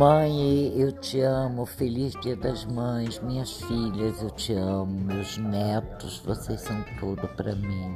Mãe, eu te amo. Feliz Dia das Mães. Minhas filhas, eu te amo. Meus netos, vocês são tudo para mim.